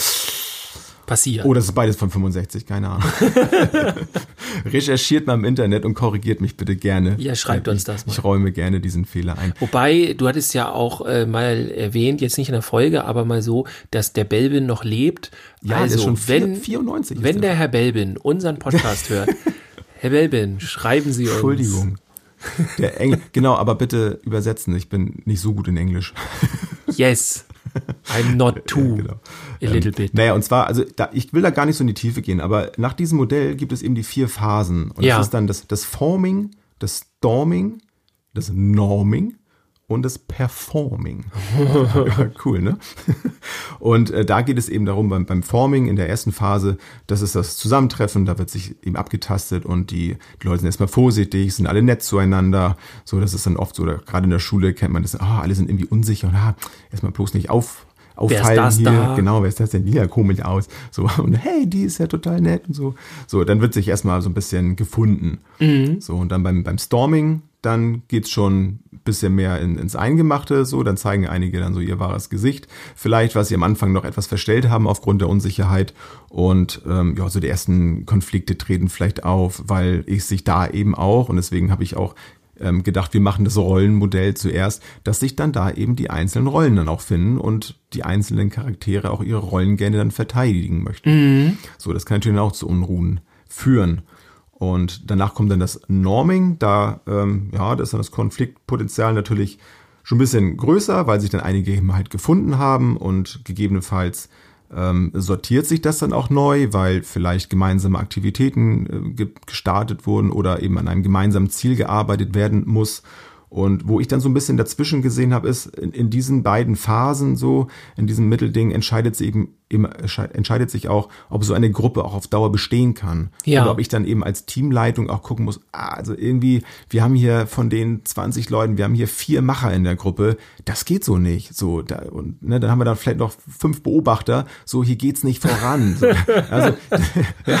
B: Passiert.
C: Oh, das ist beides von 65, keine Ahnung. Recherchiert mal im Internet und korrigiert mich bitte gerne.
B: Ja, schreibt uns das mal.
C: Ich räume gerne diesen Fehler ein.
B: Wobei, du hattest ja auch äh, mal erwähnt, jetzt nicht in der Folge, aber mal so, dass der Belbin noch lebt.
C: Ja,
B: also,
C: schon vier-
B: wenn,
C: 94 ist
B: wenn
C: der.
B: der Herr Belbin unseren Podcast hört, Herr Belbin, schreiben Sie uns.
C: Entschuldigung. Der Engl genau, aber bitte übersetzen. Ich bin nicht so gut in Englisch.
B: Yes. I'm not too.
C: genau.
B: A little bit.
C: Naja, und zwar, also da, ich will da gar nicht so in die Tiefe gehen, aber nach diesem Modell gibt es eben die vier Phasen. Und
B: Ja.
C: das ist dann das, das Forming, das Storming, das Norming und das Performing. cool, ne? Und äh, da geht es eben darum, beim, beim Forming in der ersten Phase, das ist das Zusammentreffen, da wird sich eben abgetastet und die, die Leute sind erstmal vorsichtig, sind alle nett zueinander. So, das ist dann oft so, oder gerade in der Schule kennt man das, ah, alle sind irgendwie unsicher und ah, erstmal bloß nicht auf,
B: Wer ist
C: auffallen
B: das
C: hier.
B: da?
C: Genau, wer ist das denn? Die ja komisch aus. So, und hey, die ist ja total nett und so. So, dann wird sich erstmal so ein bisschen gefunden.
B: Mhm.
C: So, und dann beim, beim Storming, dann geht's schon ein bisschen mehr in, ins Eingemachte, so, dann zeigen einige dann so ihr wahres Gesicht. Vielleicht, was sie am Anfang noch etwas verstellt haben aufgrund der Unsicherheit. Und ähm, ja, so die ersten Konflikte treten vielleicht auf, weil ich sich da eben auch, und deswegen habe ich auch ähm, gedacht, wir machen das Rollenmodell zuerst, dass sich dann da eben die einzelnen Rollen dann auch finden und die einzelnen Charaktere auch ihre Rollen gerne dann verteidigen möchten. So, das kann natürlich auch zu Unruhen führen. Und danach kommt dann das Norming, da, ähm, ja, da ist dann das Konfliktpotenzial natürlich schon ein bisschen größer, weil sich dann einige eben halt gefunden haben und gegebenenfalls ähm, sortiert sich das dann auch neu, weil vielleicht gemeinsame Aktivitäten äh, ge gestartet wurden oder eben an einem gemeinsamen Ziel gearbeitet werden muss. Und wo ich dann so ein bisschen dazwischen gesehen habe, ist, in, in diesen beiden Phasen so, in diesem Mittelding entscheidet sich eben, eben entscheidet sich auch, ob so eine Gruppe auch auf Dauer bestehen kann.
B: Ja.
C: Oder ob ich dann eben als Teamleitung auch gucken muss, ah, also irgendwie, wir haben hier von den 20 Leuten, wir haben hier vier Macher in der Gruppe, das geht so nicht. So, da, und ne, dann haben wir dann vielleicht noch fünf Beobachter, so hier geht's nicht voran. So, also ja,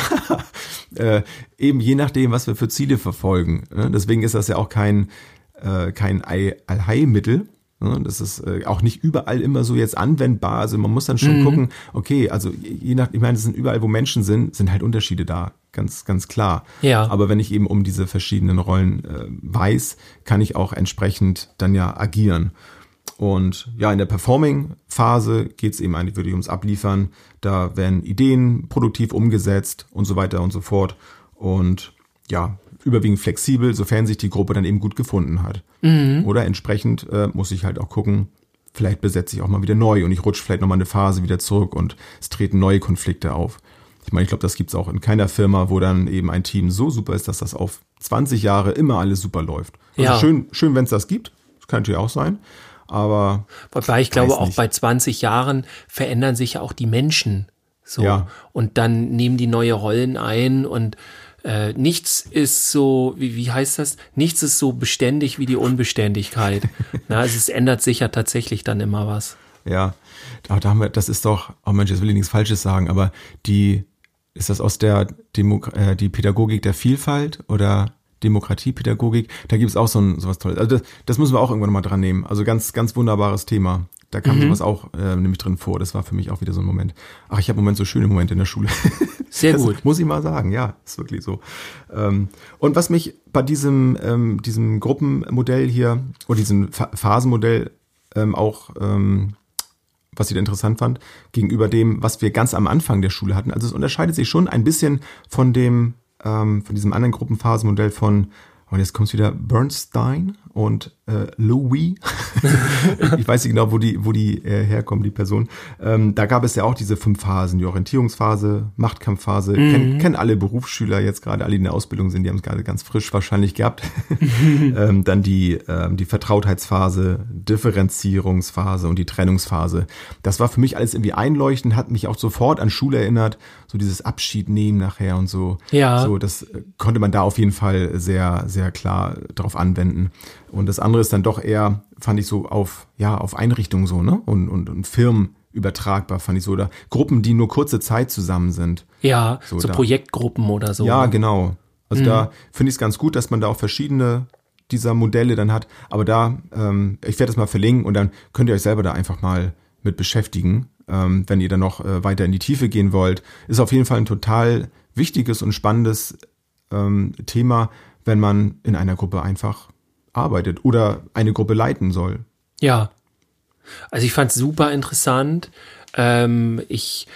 C: äh, eben je nachdem, was wir für Ziele verfolgen. Ne? Deswegen ist das ja auch kein, äh, kein Ei- Allheilmittel. Ne? Das ist äh, auch nicht überall immer so jetzt anwendbar. Also man muss dann schon
B: Mhm.
C: gucken, okay, also je je nach, ich meine, es sind überall, wo Menschen sind, sind halt Unterschiede da. Ganz, ganz klar.
B: Ja.
C: Aber wenn ich eben um diese verschiedenen Rollen äh, weiß, kann ich auch entsprechend dann ja agieren. Und ja, in der Performing-Phase geht es eben eigentlich wirklich ums Abliefern. Da werden Ideen produktiv umgesetzt und so weiter und so fort. Und ja, überwiegend flexibel, sofern sich die Gruppe dann eben gut gefunden hat. Oder entsprechend äh, muss ich halt auch gucken, vielleicht besetze ich auch mal wieder neu und ich rutsche vielleicht nochmal eine Phase wieder zurück und es treten neue Konflikte auf. Ich meine, ich glaube, das gibt's auch in keiner Firma, wo dann eben ein Team so super ist, dass das auf 20 Jahre immer alles super läuft. Also
B: Ja.
C: schön, schön, wenn es das gibt. Das kann natürlich auch sein. Aber
B: Wobei ich glaube, auch bei 20 Jahren verändern sich ja auch die Menschen. So.
C: Ja.
B: Und dann nehmen die neue Rollen ein und äh, nichts ist so, wie, wie heißt das? Nichts ist so beständig wie die Unbeständigkeit. Na, also es ändert sich ja tatsächlich dann immer was.
C: Ja, da, da haben wir, das ist doch, oh Mensch, jetzt will ich nichts Falsches sagen, aber die, ist das aus der Demo, äh, die Pädagogik der Vielfalt oder Demokratiepädagogik? Da gibt es auch so ein sowas Tolles. Also das, das müssen wir auch irgendwann mal dran nehmen. Also ganz, ganz wunderbares Thema. Da kam mhm. sowas auch äh, nämlich drin vor. Das war für mich auch wieder so ein Moment. Ach, ich habe im Moment so schöne Momente in der Schule.
B: Sehr das gut.
C: Muss ich mal sagen, ja, ist wirklich so. Ähm, und was mich bei diesem, ähm, diesem Gruppenmodell hier oder diesem Phasenmodell ähm, auch ähm, was ich da interessant fand, gegenüber dem, was wir ganz am Anfang der Schule hatten. Also es unterscheidet sich schon ein bisschen von dem, ähm, von diesem anderen Gruppenphasenmodell von und jetzt kommt wieder Bernstein und äh, Louis. ich weiß nicht genau, wo die, wo die äh, herkommen, die Person. Ähm, da gab es ja auch diese fünf Phasen, die Orientierungsphase, Machtkampfphase. Mhm. Kennen, kennen alle Berufsschüler jetzt gerade, alle, die in der Ausbildung sind, die haben es gerade ganz frisch wahrscheinlich gehabt. ähm, dann die, ähm, die Vertrautheitsphase, Differenzierungsphase und die Trennungsphase. Das war für mich alles irgendwie einleuchtend, hat mich auch sofort an Schule erinnert, so dieses Abschied nehmen nachher und so.
B: Ja.
C: So, das konnte man da auf jeden Fall sehr, sehr klar drauf anwenden. Und das andere ist dann doch eher, fand ich so auf, ja, auf Einrichtungen so, ne? Und, und, und Firmen übertragbar, fand ich so. Oder Gruppen, die nur kurze Zeit zusammen sind.
B: Ja, so, so Projektgruppen oder so.
C: Ja, ne? genau. Also mhm. da finde ich es ganz gut, dass man da auch verschiedene dieser Modelle dann hat. Aber da, ähm, ich werde das mal verlinken und dann könnt ihr euch selber da einfach mal mit beschäftigen, ähm, wenn ihr dann noch äh, weiter in die Tiefe gehen wollt. Ist auf jeden Fall ein total wichtiges und spannendes ähm, Thema, wenn man in einer Gruppe einfach arbeitet oder eine Gruppe leiten soll.
B: Ja. Also ich fand es super interessant. Ähm, ich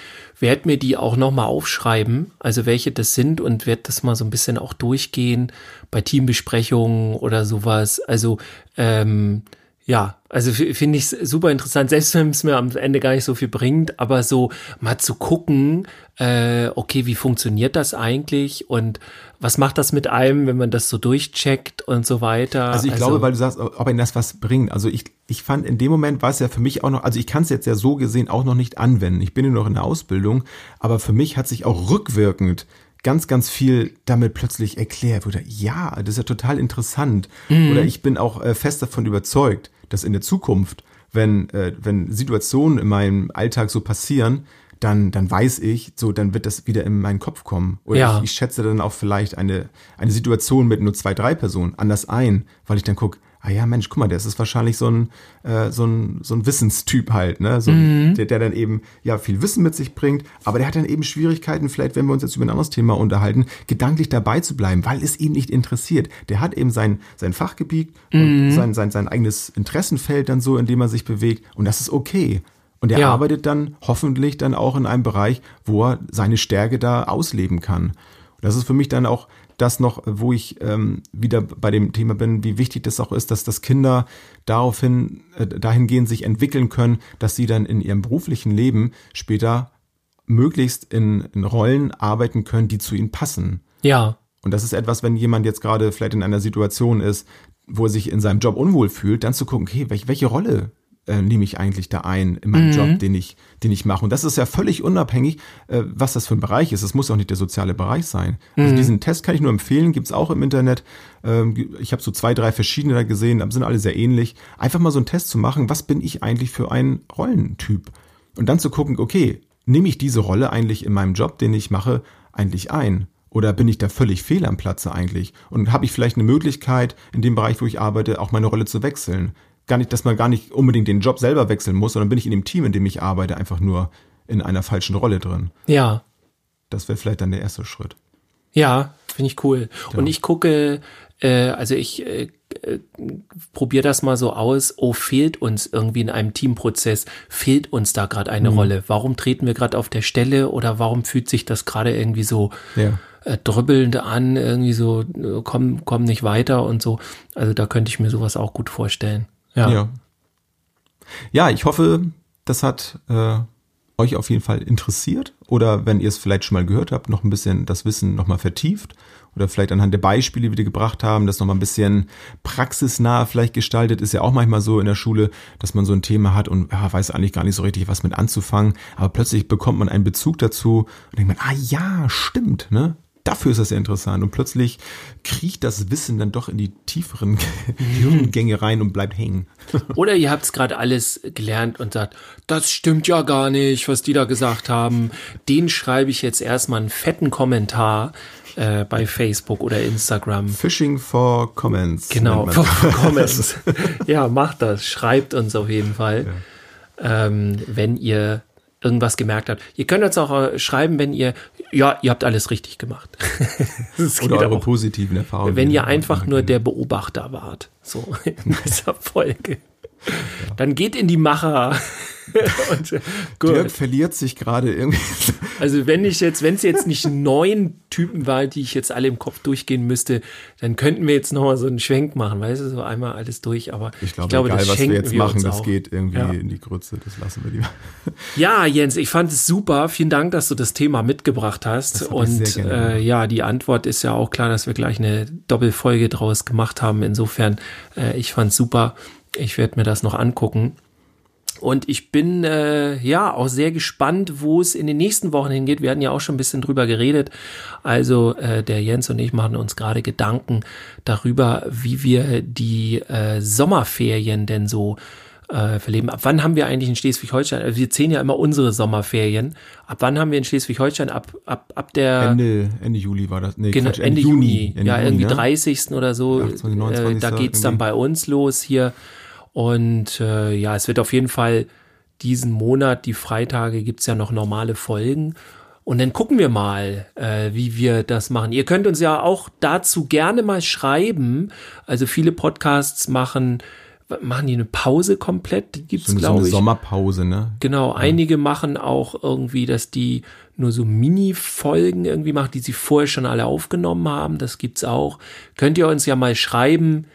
B: werde mir die auch nochmal aufschreiben, also welche das sind und werde das mal so ein bisschen auch durchgehen bei Teambesprechungen oder sowas. Also ähm, ja, also finde ich super interessant, selbst wenn es mir am Ende gar nicht so viel bringt, aber so mal zu gucken, äh, okay, wie funktioniert das eigentlich und was macht das mit einem, wenn man das so durchcheckt und so weiter?
C: Also ich also, glaube, weil du sagst, ob ihm das was bringt. Also ich, ich fand in dem Moment war es ja für mich auch noch, also ich kann es jetzt ja so gesehen auch noch nicht anwenden. Ich bin ja noch in der Ausbildung, aber für mich hat sich auch rückwirkend ganz, ganz viel damit plötzlich erklärt. Oder ja, das ist ja total interessant. Mhm. Oder ich bin auch äh, fest davon überzeugt, dass in der Zukunft, wenn, äh, wenn Situationen in meinem Alltag so passieren, dann, dann weiß ich, so, dann wird das wieder in meinen Kopf kommen. Oder ja. ich, ich schätze dann auch vielleicht eine, eine Situation mit nur zwei, drei Personen anders ein, weil ich dann gucke, ah ja, Mensch, guck mal, der ist wahrscheinlich so ein, äh, so ein, so ein Wissenstyp halt, ne? So, mhm. der, der dann eben ja viel Wissen mit sich bringt, aber der hat dann eben Schwierigkeiten, vielleicht, wenn wir uns jetzt über ein anderes Thema unterhalten, gedanklich dabei zu bleiben, weil es ihn nicht interessiert. Der hat eben sein, sein Fachgebiet mhm. und sein, sein, sein eigenes Interessenfeld dann so, in dem er sich bewegt und das ist okay. Und er ja. arbeitet dann hoffentlich dann auch in einem Bereich, wo er seine Stärke da ausleben kann. Und das ist für mich dann auch das noch, wo ich ähm, wieder bei dem Thema bin, wie wichtig das auch ist, dass das Kinder daraufhin, äh, dahingehend sich entwickeln können, dass sie dann in ihrem beruflichen Leben später möglichst in, in Rollen arbeiten können, die zu ihnen passen.
B: Ja.
C: Und das ist etwas, wenn jemand jetzt gerade vielleicht in einer Situation ist, wo er sich in seinem Job unwohl fühlt, dann zu gucken, okay, welche, welche Rolle äh, nehme ich eigentlich da ein in meinem mhm. Job, den ich, den ich mache. Und das ist ja völlig unabhängig, äh, was das für ein Bereich ist. Es muss auch nicht der soziale Bereich sein. Also mhm. Also diesen Test kann ich nur empfehlen, gibt's auch im Internet. Ähm, ich habe so zwei, drei verschiedene da gesehen, sind alle sehr ähnlich. Einfach mal so einen Test zu machen, was bin ich eigentlich für ein Rollentyp? Und dann zu gucken, okay, nehme ich diese Rolle eigentlich in meinem Job, den ich mache, eigentlich ein? Oder bin ich da völlig fehl am Platze eigentlich? Und habe ich vielleicht eine Möglichkeit, in dem Bereich, wo ich arbeite, auch meine Rolle zu wechseln? Gar nicht, dass man gar nicht unbedingt den Job selber wechseln muss, sondern bin ich in dem Team, in dem ich arbeite, einfach nur in einer falschen Rolle drin.
B: Ja.
C: Das wäre vielleicht dann der erste Schritt.
B: Ja, finde ich cool. Ja. Und ich gucke, äh, also ich äh, äh, probiere das mal so aus, oh, fehlt uns irgendwie in einem Teamprozess, fehlt uns da gerade eine mhm. Rolle? Warum treten wir gerade auf der Stelle oder warum fühlt sich das gerade irgendwie so ja. äh, drübbelnd an, irgendwie so, äh, komm, komm nicht weiter und so. Also da könnte ich mir sowas auch gut vorstellen.
C: Ja. Ja, ja ich hoffe, das hat äh, euch auf jeden Fall interessiert oder wenn ihr es vielleicht schon mal gehört habt, noch ein bisschen das Wissen nochmal vertieft oder vielleicht anhand der Beispiele, die wir gebracht haben, das nochmal ein bisschen praxisnah vielleicht gestaltet. Ist ja auch manchmal so in der Schule, dass man so ein Thema hat und ja, weiß eigentlich gar nicht so richtig, was mit anzufangen, aber plötzlich bekommt man einen Bezug dazu und denkt man, ah ja, stimmt, ne? Dafür ist das ja interessant. Und plötzlich kriecht das Wissen dann doch in die tieferen Hirngänge rein und bleibt hängen.
B: Oder ihr habt es gerade alles gelernt und sagt, das stimmt ja gar nicht, was die da gesagt haben. Den schreibe ich jetzt erstmal einen fetten Kommentar äh, bei Facebook oder Instagram.
C: Phishing for Comments.
B: Genau, for. Comments. ja, macht das. Schreibt uns auf jeden Fall, ähm, wenn ihr irgendwas gemerkt habt. Ihr könnt uns auch äh, schreiben, wenn ihr, ja, ihr habt alles richtig gemacht.
C: Oder eure
B: auch.
C: positiven Erfahrungen.
B: Wenn ihr einfach nur der Beobachter wart, so in dieser Folge. Dann geht in die Macher. Und, äh,
C: Dirk verliert sich gerade irgendwie.
B: Also wenn ich jetzt, wenn es jetzt nicht neun Typen war, die ich jetzt alle im Kopf durchgehen müsste, dann könnten wir jetzt nochmal so einen Schwenk machen, weißt du, so einmal alles durch. Aber
C: Ich glaube, egal,
B: das
C: was wir jetzt machen,
B: uns
C: das
B: auch.
C: geht irgendwie
B: Ja.
C: in die Grütze. Das lassen wir lieber.
B: Ja, Jens, ich fand es super. Vielen Dank, dass du das Thema mitgebracht hast.
C: Ich
B: Und äh, ja, die Antwort ist ja auch klar, dass wir gleich eine Doppelfolge draus gemacht haben. Insofern, äh, ich fand's super. Ich werde mir das noch angucken. Und ich bin äh, ja auch sehr gespannt, wo es in den nächsten Wochen hingeht. Wir hatten ja auch schon ein bisschen drüber geredet. Also äh, der Jens und ich machen uns gerade Gedanken darüber, wie wir die äh, Sommerferien denn so äh, verleben. Ab wann haben wir eigentlich in Schleswig-Holstein? Also wir zählen ja immer unsere Sommerferien. Ab wann haben wir in Schleswig-Holstein? Ab, ab, ab der
C: Ende, Ende Juli war das. Nee,
B: Genau,
C: Quatsch,
B: Ende, Juni.
C: Ende
B: ja, irgendwie
C: ne?
B: 30. oder so.
C: 28,
B: äh,
C: 29.
B: da geht's dann
C: irgendwie.
B: bei uns los hier. Und äh, ja, es wird auf jeden Fall diesen Monat, die Freitage, gibt's ja noch normale Folgen. Und dann gucken wir mal, äh, wie wir das machen. Ihr könnt uns ja auch dazu gerne mal schreiben. Also viele Podcasts machen, machen die eine Pause komplett? Die gibt's,
C: So, eine- so
B: glaube
C: eine
B: ich.
C: Sommerpause, ne?
B: Genau, einige machen auch irgendwie, dass die nur so Mini-Folgen irgendwie machen, die sie vorher schon alle aufgenommen haben. Das gibt's auch. Könnt ihr uns ja mal schreiben.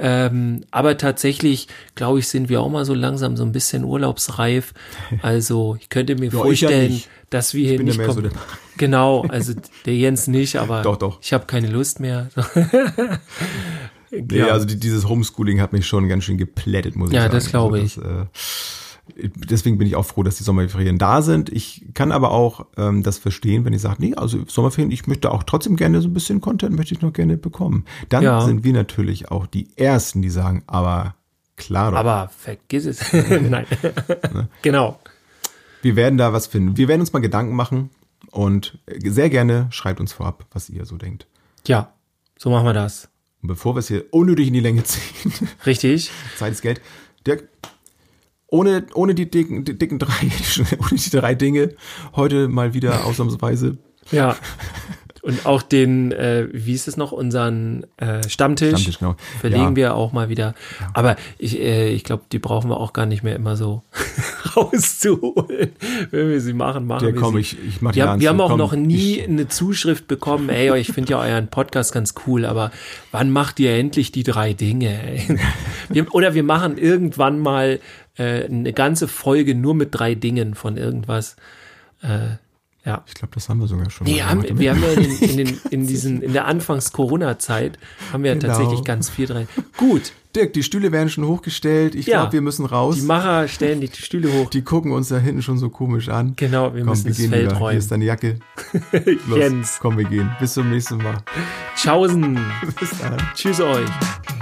B: Ähm, aber tatsächlich, glaube ich, sind wir auch mal so langsam so ein bisschen urlaubsreif. Also ich könnte mir
C: Ja, ich ja
B: vorstellen,
C: nicht.
B: dass wir hier
C: bin ja
B: nicht
C: so
B: kommen.
C: der-
B: genau, also der Jens nicht, aber
C: Doch, doch.
B: ich habe keine Lust mehr.
C: Nee, also die, dieses Homeschooling hat mich schon ganz schön geplättet, muss ich
B: Ja,
C: sagen.
B: das glaube
C: Also das, äh, deswegen bin ich auch froh, dass die Sommerferien da sind. Ich kann aber auch ähm, das verstehen, wenn ihr sagt, nee, also Sommerferien, ich möchte auch trotzdem gerne so ein bisschen Content, möchte ich noch gerne bekommen. Dann
B: Ja.
C: sind wir natürlich auch die Ersten, die sagen, aber klar doch.
B: aber vergiss es. Nein. genau.
C: Wir werden da was finden. Wir werden uns mal Gedanken machen und sehr gerne schreibt uns vorab, was ihr so denkt.
B: Ja, so machen wir das.
C: Und bevor wir es hier unnötig in die Länge ziehen,
B: Richtig.
C: Zeit ist Geld. Dirk, ohne, ohne die dicken, die dicken drei, ohne die drei Dinge, heute mal wieder ausnahmsweise
B: Ja. Und auch den, äh, wie ist es noch, unseren äh, Stammtisch,
C: Stammtisch, genau.
B: verlegen
C: Ja.
B: wir auch mal wieder. Aber ich, äh, ich glaube, die brauchen wir auch gar nicht mehr immer so rauszuholen. Wenn wir sie machen, machen
C: Der
B: wir
C: komm,
B: sie.
C: ich, ich mach die
B: wir, haben, wir haben auch
C: komm,
B: noch nie
C: Ich,
B: eine Zuschrift bekommen, ey, ich finde ja euren Podcast ganz cool, aber wann macht ihr endlich die drei Dinge? Ey? Wir, oder wir machen irgendwann mal äh, eine ganze Folge nur mit drei Dingen von irgendwas. Äh, ja.
C: ich glaube, das haben wir sogar schon.
B: Nee,
C: mal
B: haben,
C: gemacht.
B: wir haben ja in, den, in, den, in diesen, in der Anfangs-Corona-Zeit haben wir ja
C: Genau.
B: tatsächlich ganz viel drin. Gut,
C: Dirk, die Stühle werden schon hochgestellt. Ich
B: Ja.
C: glaube, wir müssen raus.
B: die Macher stellen die Stühle hoch.
C: Die gucken uns da hinten schon so komisch an.
B: Genau, wir
C: Komm,
B: müssen
C: wir
B: das Feld
C: lieber. Hier
B: räumen.
C: ist deine Jacke. Los,
B: Jens.
C: komm, wir gehen. Bis zum nächsten Mal.
B: Tschaußen.
C: Bis dann.
B: Tschüss euch.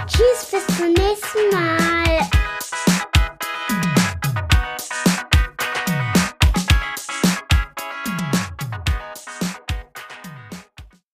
A: Tschüss, bis zum nächsten